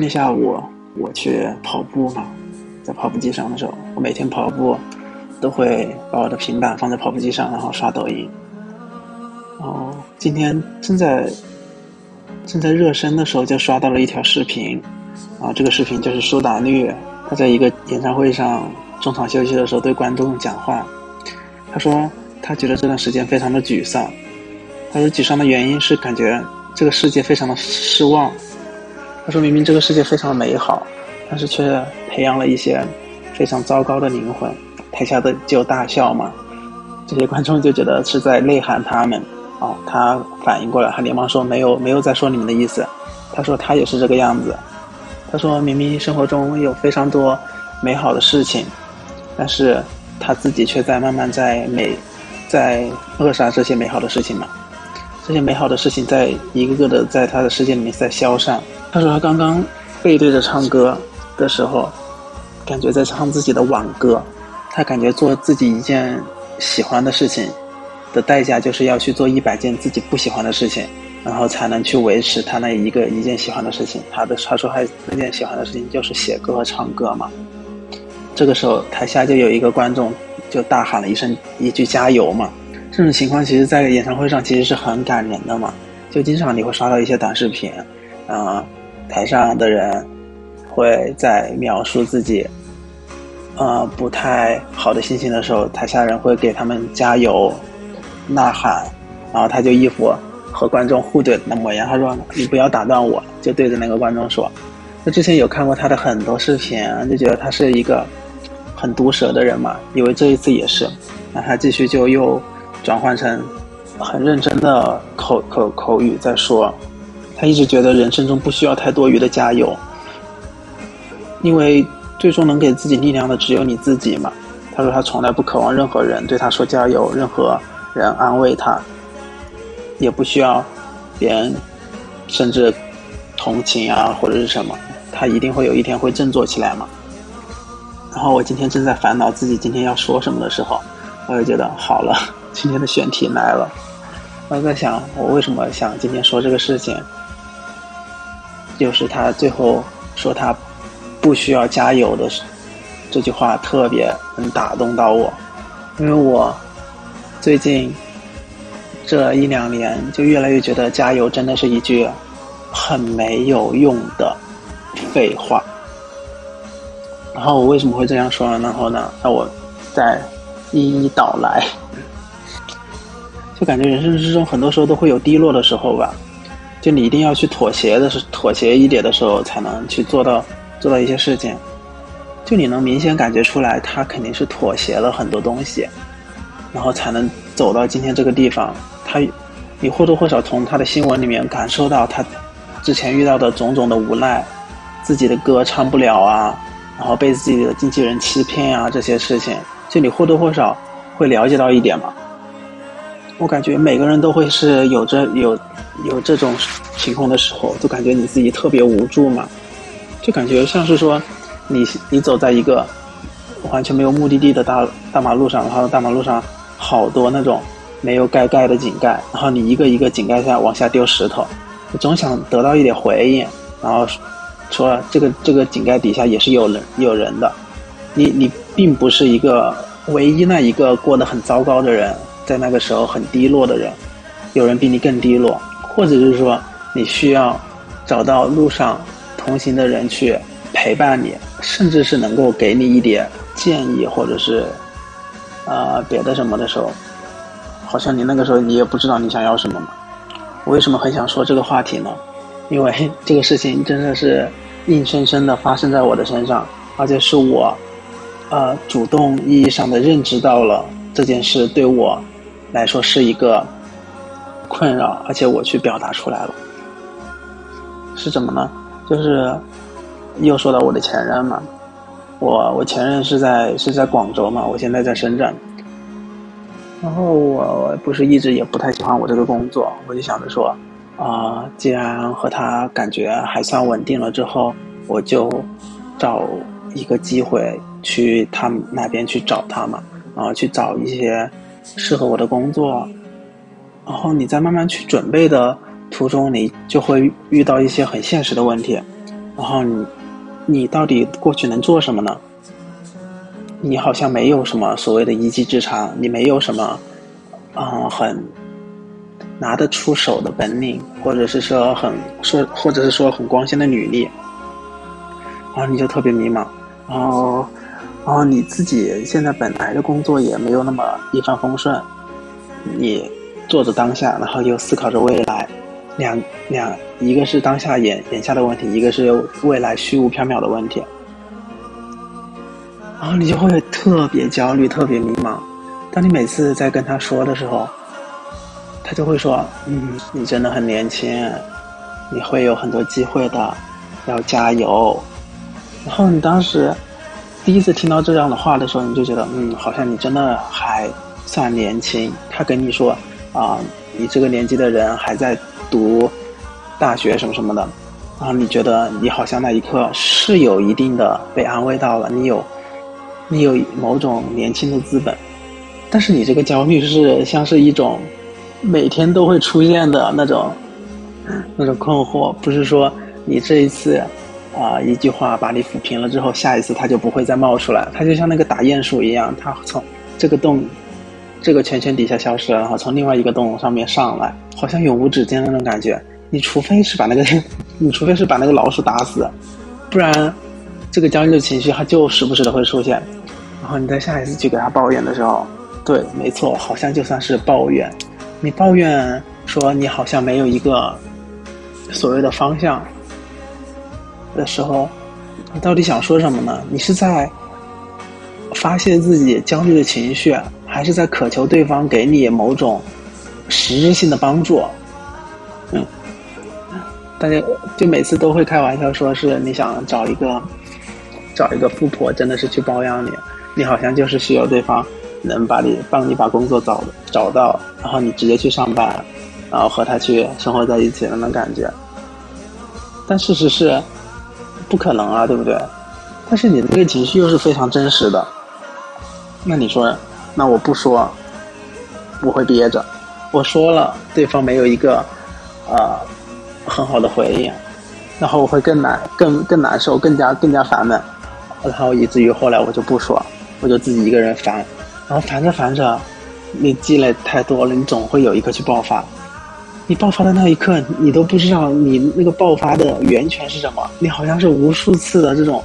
今天下午我去跑步嘛，在跑步机上的时候，我每天跑步都会把我的平板放在跑步机上，然后刷抖音。然后今天正在正在热身的时候，就刷到了一条视频，啊，这个视频就是苏打绿，他在一个演唱会上中场休息的时候对观众讲话，他说他觉得这段时间非常的沮丧，他说沮丧的原因是感觉。这个世界非常的失望，他说明明这个世界非常的美好，但是却培养了一些非常糟糕的灵魂。台下的就大笑嘛，这些观众就觉得是在内涵他们。哦，他反应过来，他连忙说没有没有在说你们的意思。他说他也是这个样子。他说明明生活中有非常多美好的事情，但是他自己却在慢慢在美在扼杀这些美好的事情嘛。这些美好的事情在一个个的在他的世界里面在消散。他说他刚刚背对着唱歌的时候，感觉在唱自己的挽歌。他感觉做自己一件喜欢的事情的代价，就是要去做一百件自己不喜欢的事情，然后才能去维持他那一个一件喜欢的事情。他的他说他那件喜欢的事情就是写歌和唱歌嘛。这个时候台下就有一个观众就大喊了一声一句加油嘛。这种情况其实，在演唱会上其实是很感人的嘛。就经常你会刷到一些短视频，啊，台上的人会在描述自己，呃，不太好的心情的时候，台下人会给他们加油、呐喊，然后他就一副和观众互怼的模样。他说：“你不要打断我。”就对着那个观众说。那之前有看过他的很多视频，就觉得他是一个很毒舌的人嘛。以为这一次也是，那他继续就又。转换成很认真的口口口语在说，他一直觉得人生中不需要太多余的加油，因为最终能给自己力量的只有你自己嘛。他说他从来不渴望任何人对他说加油，任何人安慰他，也不需要别人甚至同情啊或者是什么，他一定会有一天会振作起来嘛。然后我今天正在烦恼自己今天要说什么的时候，我就觉得好了。今天的选题来了，我在想，我为什么想今天说这个事情？就是他最后说他不需要加油的这句话，特别能打动到我，因为我最近这一两年就越来越觉得加油真的是一句很没有用的废话。然后我为什么会这样说呢？然后呢，那我再一一道来。就感觉人生之中很多时候都会有低落的时候吧，就你一定要去妥协的是妥协一点的时候，才能去做到做到一些事情。就你能明显感觉出来，他肯定是妥协了很多东西，然后才能走到今天这个地方。他，你或多或少从他的新闻里面感受到他之前遇到的种种的无奈，自己的歌唱不了啊，然后被自己的经纪人欺骗啊这些事情，就你或多或少会了解到一点嘛。我感觉每个人都会是有着有有这种情况的时候，就感觉你自己特别无助嘛，就感觉像是说，你你走在一个完全没有目的地的大大马路上，然后大马路上好多那种没有盖盖的井盖，然后你一个一个井盖下往下丢石头，总想得到一点回应，然后说这个这个井盖底下也是有人有人的，你你并不是一个唯一那一个过得很糟糕的人。在那个时候很低落的人，有人比你更低落，或者是说你需要找到路上同行的人去陪伴你，甚至是能够给你一点建议，或者是呃别的什么的时候，好像你那个时候你也不知道你想要什么嘛。我为什么很想说这个话题呢？因为这个事情真的是硬生生的发生在我的身上，而且是我呃主动意义上的认知到了这件事对我。来说是一个困扰，而且我去表达出来了，是怎么呢？就是又说到我的前任嘛，我我前任是在是在广州嘛，我现在在深圳，然后我不是一直也不太喜欢我这个工作，我就想着说，啊，既然和他感觉还算稳定了之后，我就找一个机会去他那边去找他嘛，然后去找一些。适合我的工作，然后你在慢慢去准备的途中，你就会遇到一些很现实的问题，然后你你到底过去能做什么呢？你好像没有什么所谓的一技之长，你没有什么啊很拿得出手的本领，或者是说很说，或者是说很光鲜的履历，然后你就特别迷茫，然后然后你自己现在本来的工作也没有那么一帆风顺，你做着当下，然后又思考着未来，两两一个是当下眼眼下的问题，一个是未来虚无缥缈的问题。然后你就会特别焦虑，特别迷茫。当你每次在跟他说的时候，他就会说：“嗯，你真的很年轻，你会有很多机会的，要加油。”然后你当时第一次听到这样的话的时候，你就觉得：“嗯，好像你真的还算年轻。”他跟你说：“啊，你这个年纪的人还在读大学什么什么的。”然后你觉得你好像那一刻是有一定的被安慰到了，你有。你有某种年轻的资本，但是你这个焦虑是像是一种每天都会出现的那种那种困惑，不是说你这一次啊一句话把你抚平了之后，下一次它就不会再冒出来，它就像那个打鼹鼠一样，它从这个洞这个圈圈底下消失了，然后从另外一个洞上面上来，好像永无止境那种感觉。你除非是把那个，你除非是把那个老鼠打死，不然这个焦虑的情绪它就时不时的会出现。然后你在下一次去给他抱怨的时候，对，没错，好像就算是抱怨，你抱怨说你好像没有一个所谓的方向的时候，你到底想说什么呢？你是在发泄自己焦虑的情绪，还是在渴求对方给你某种实质性的帮助？嗯，大家就每次都会开玩笑说是你想找一个找一个富婆，真的是去包养你。你好像就是需要对方能把你帮你把工作找找到，然后你直接去上班，然后和他去生活在一起那种感觉。但事实是不可能啊，对不对？但是你的这个情绪又是非常真实的。那你说，那我不说，我会憋着；我说了，对方没有一个呃很好的回应，然后我会更难、更更难受，更加更加烦闷，然后以至于后来我就不说。我就自己一个人烦，然后烦着烦着，你积累太多了，你总会有一刻去爆发。你爆发的那一刻，你都不知道你那个爆发的源泉是什么。你好像是无数次的这种，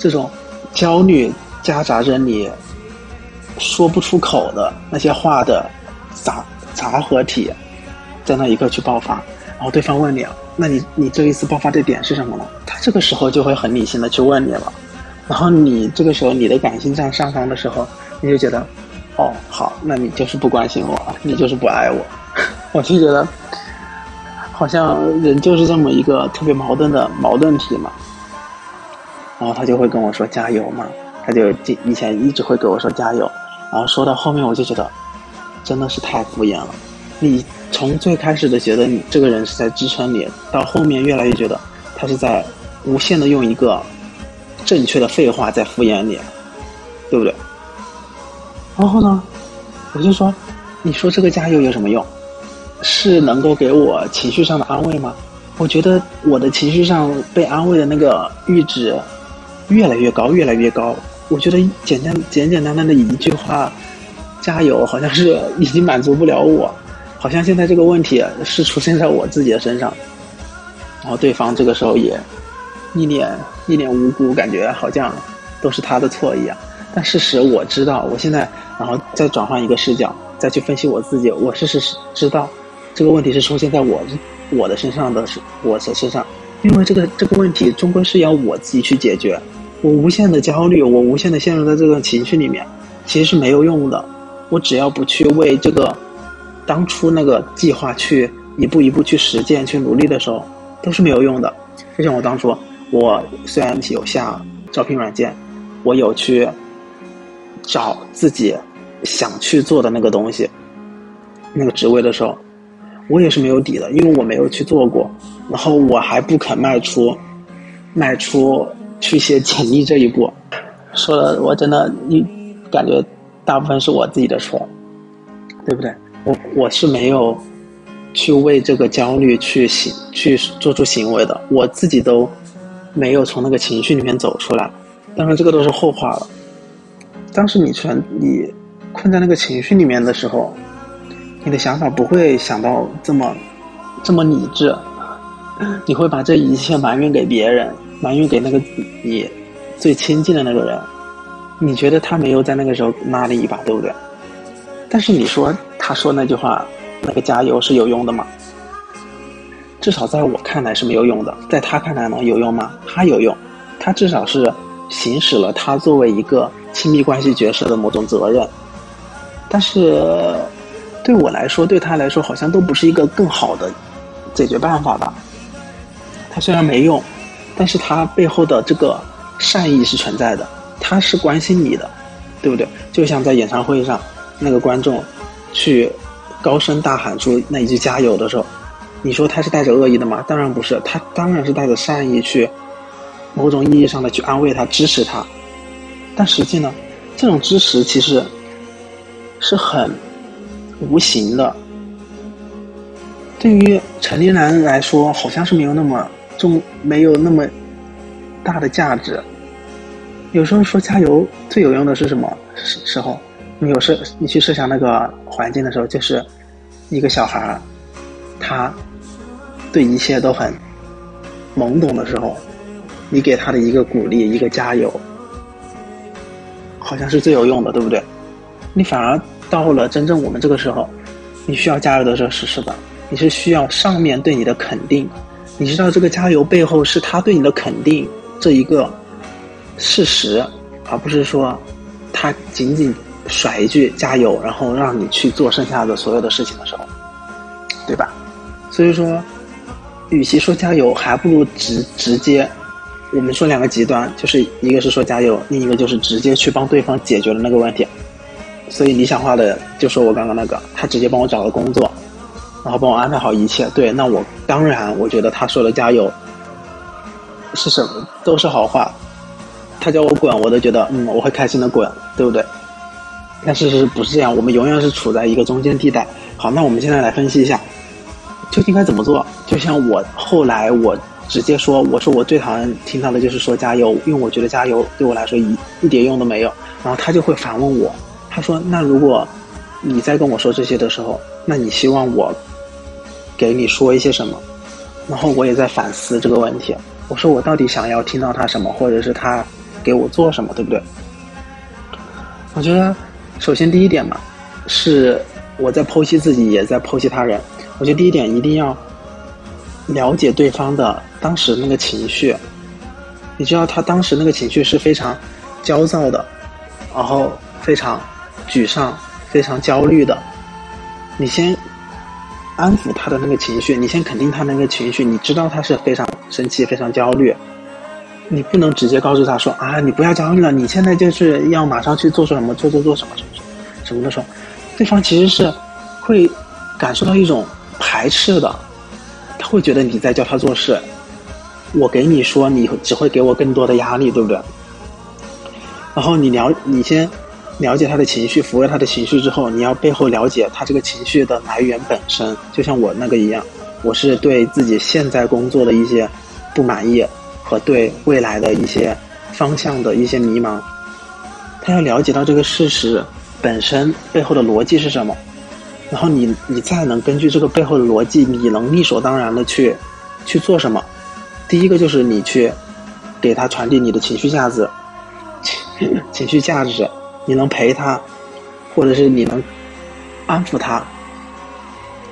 这种焦虑夹杂着你说不出口的那些话的杂杂合体，在那一刻去爆发。然后对方问你，那你你这一次爆发的点是什么呢？他这个时候就会很理性的去问你了。然后你这个时候你的感性占上方的时候，你就觉得，哦，好，那你就是不关心我，你就是不爱我，我就觉得，好像人就是这么一个特别矛盾的矛盾体嘛。然后他就会跟我说加油嘛，他就以前一直会跟我说加油，然后说到后面我就觉得，真的是太敷衍了。你从最开始的觉得你这个人是在支撑你，到后面越来越觉得他是在无限的用一个。正确的废话在敷衍你，对不对？然后呢，我就说，你说这个加油有什么用？是能够给我情绪上的安慰吗？我觉得我的情绪上被安慰的那个阈值越来越高，越来越高。我觉得简单简简单单的一句话，加油，好像是已经满足不了我，好像现在这个问题是出现在我自己的身上，然后对方这个时候也。一脸一脸无辜，感觉好像都是他的错一样。但事实我知道，我现在然后再转换一个视角，再去分析我自己，我是是知道这个问题是出现在我我的身上的，是我的身上。因为这个这个问题终归是要我自己去解决。我无限的焦虑，我无限的陷入在这个情绪里面，其实是没有用的。我只要不去为这个当初那个计划去一步一步去实践、去努力的时候，都是没有用的。就像我当初。我虽然有下招聘软件，我有去找自己想去做的那个东西，那个职位的时候，我也是没有底的，因为我没有去做过，然后我还不肯迈出迈出去写简历这一步，说的我真的你感觉大部分是我自己的错，对不对？我我是没有去为这个焦虑去行去做出行为的，我自己都。没有从那个情绪里面走出来。当然，这个都是后话了。当时你全你困在那个情绪里面的时候，你的想法不会想到这么这么理智，你会把这一切埋怨给别人，埋怨给那个你最亲近的那个人。你觉得他没有在那个时候拉你一把，对不对？但是你说他说那句话，那个加油是有用的吗？至少在我看来是没有用的，在他看来呢有用吗？他有用，他至少是行使了他作为一个亲密关系角色的某种责任。但是对我来说，对他来说好像都不是一个更好的解决办法吧。他虽然没用，但是他背后的这个善意是存在的。他是关心你的，对不对？就像在演唱会上，那个观众去高声大喊出那一句“加油”的时候，你说他是带着恶意的吗？当然不是，他当然是带着善意去，某种意义上的去安慰他、支持他。但实际呢，这种支持其实是很无形的，对于成年人来说，好像是没有那么重、没有那么大的价值。有时候说加油最有用的是什么时时候？你有设你去设想那个环境的时候，就是一个小孩，他对一切都很懵懂的时候，你给他的一个鼓励，一个加油，好像是最有用的，对不对？你反而到了真正我们这个时候，你需要加油的时候是什么？你是需要上面对你的肯定，你知道这个加油背后是他对你的肯定这一个。事实，而不是说他仅仅甩一句加油，然后让你去做剩下的所有的事情的时候，对吧？所以说，与其说加油，还不如直直接，我们说两个极端，就是一个是说加油，另一个就是直接去帮对方解决了那个问题。所以理想化的就说我刚刚那个，他直接帮我找了工作，然后帮我安排好一切。对，那我当然我觉得他说的加油是什么，都是好话。他叫我滚，我都觉得嗯，我会开心的滚，对不对？但事实不是这样，我们永远是处在一个中间地带。好，那我们现在来分析一下，究竟该怎么做？就像我后来我直接说，我说我最讨厌听到的就是说加油，因为我觉得加油对我来说一一点用都没有。然后他就会反问我，他说：“那如果你在跟我说这些的时候，那你希望我给你说一些什么？”然后我也在反思这个问题，我说我到底想要听到他什么，或者是他。给我做什么，对不对？我觉得，首先第一点嘛，是我在剖析自己，也在剖析他人。我觉得第一点一定要了解对方的当时那个情绪。你知道他当时那个情绪是非常焦躁的，然后非常沮丧、非常焦虑的。你先安抚他的那个情绪，你先肯定他那个情绪。你知道他是非常生气、非常焦虑。你不能直接告诉他说啊，你不要焦虑了，你现在就是要马上去做什么，做做做什么什么什么的时候，对方其实是会感受到一种排斥的，他会觉得你在教他做事，我给你说，你只会给我更多的压力，对不对？然后你了，你先了解他的情绪，抚慰他的情绪之后，你要背后了解他这个情绪的来源本身，就像我那个一样，我是对自己现在工作的一些不满意。和对未来的一些方向的一些迷茫，他要了解到这个事实本身背后的逻辑是什么，然后你你再能根据这个背后的逻辑，你能理所当然的去去做什么？第一个就是你去给他传递你的情绪价值，情绪价值，你能陪他，或者是你能安抚他。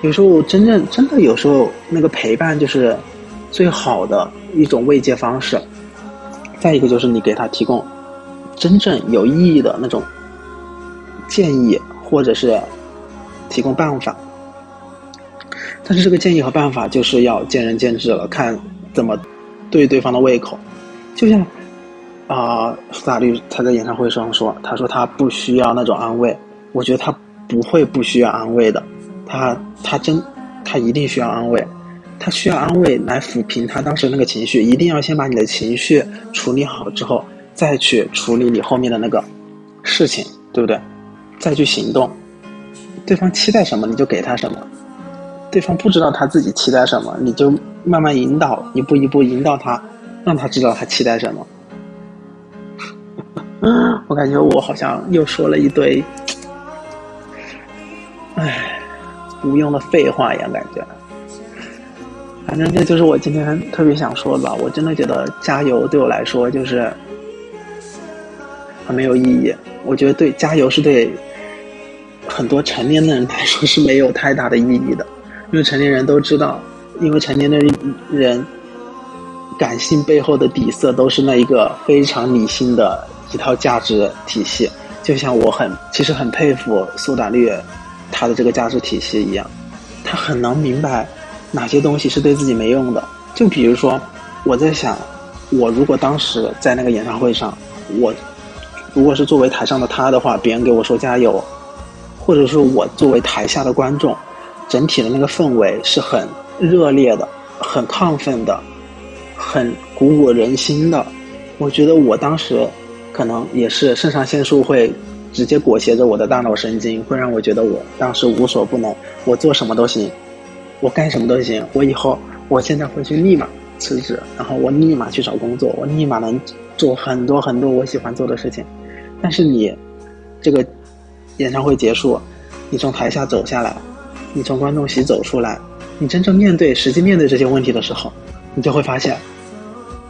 有时候真正真的有时候那个陪伴就是最好的。一种慰藉方式，再一个就是你给他提供真正有意义的那种建议，或者是提供办法。但是这个建议和办法就是要见仁见智了，看怎么对对方的胃口。就像啊，苏打绿他在演唱会上说，他说他不需要那种安慰，我觉得他不会不需要安慰的，他他真他一定需要安慰。他需要安慰来抚平他当时那个情绪，一定要先把你的情绪处理好之后，再去处理你后面的那个事情，对不对？再去行动。对方期待什么，你就给他什么；对方不知道他自己期待什么，你就慢慢引导，一步一步引导他让他知道他期待什么。啊我感觉我好像又说了一堆，唉，无用的废话一样感觉。反正这就是我今天特别想说的吧。我真的觉得加油对我来说就是很没有意义。我觉得对加油是对很多成年的人来说是没有太大的意义的，因为成年人都知道，因为成年的人感性背后的底色都是那一个非常理性的。一套价值体系，就像我很其实很佩服苏打绿，他的这个价值体系一样，他很能明白哪些东西是对自己没用的。就比如说，我在想，我如果当时在那个演唱会上，我如果是作为台上的他的话，别人给我说加油，或者是我作为台下的观众，整体的那个氛围是很热烈的、很亢奋的、很鼓舞人心的。我觉得我当时。可能也是肾上腺素会直接裹挟着我的大脑神经，会让我觉得我当时无所不能，我做什么都行，我干什么都行。我以后，我现在回去立马辞职，然后我立马去找工作，我立马能做很多很多我喜欢做的事情。但是你这个演唱会结束，你从台下走下来，你从观众席走出来，你真正面对实际面对这些问题的时候，你就会发现，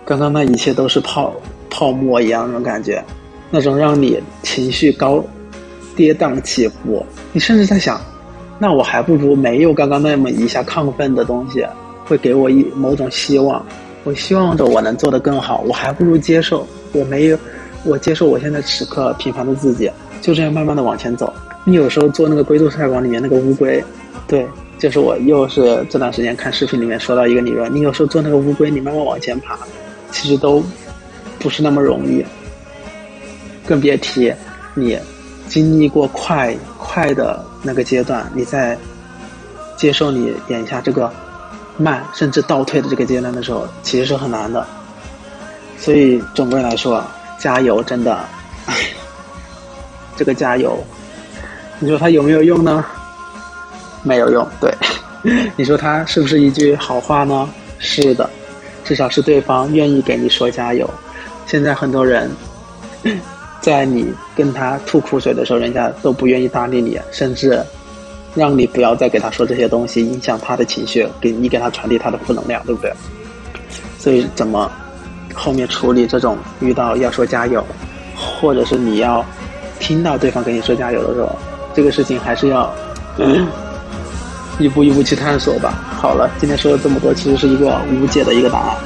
刚刚那一切都是泡。泡沫一样那种感觉，那种让你情绪高跌宕起伏，你甚至在想，那我还不如没有刚刚那么一下亢奋的东西，会给我一某种希望。我希望着我能做得更好，我还不如接受我没有，我接受我现在此刻平凡的自己，就这样慢慢的往前走。你有时候做那个龟兔赛跑里面那个乌龟，对，就是我又是这段时间看视频里面说到一个理论，你有时候做那个乌龟，你慢慢往前爬，其实都。不是那么容易，更别提你经历过快快的那个阶段，你在接受你眼下这个慢甚至倒退的这个阶段的时候，其实是很难的。所以总归来说，加油真的，这个加油，你说它有没有用呢？没有用。对，你说它是不是一句好话呢？是的，至少是对方愿意给你说加油。现在很多人，在你跟他吐苦水的时候，人家都不愿意搭理你，甚至让你不要再给他说这些东西，影响他的情绪，给你给他传递他的负能量，对不对？所以，怎么后面处理这种遇到要说加油，或者是你要听到对方跟你说加油的时候，这个事情还是要一步一步去探索吧。好了，今天说了这么多，其实是一个无解的一个答案。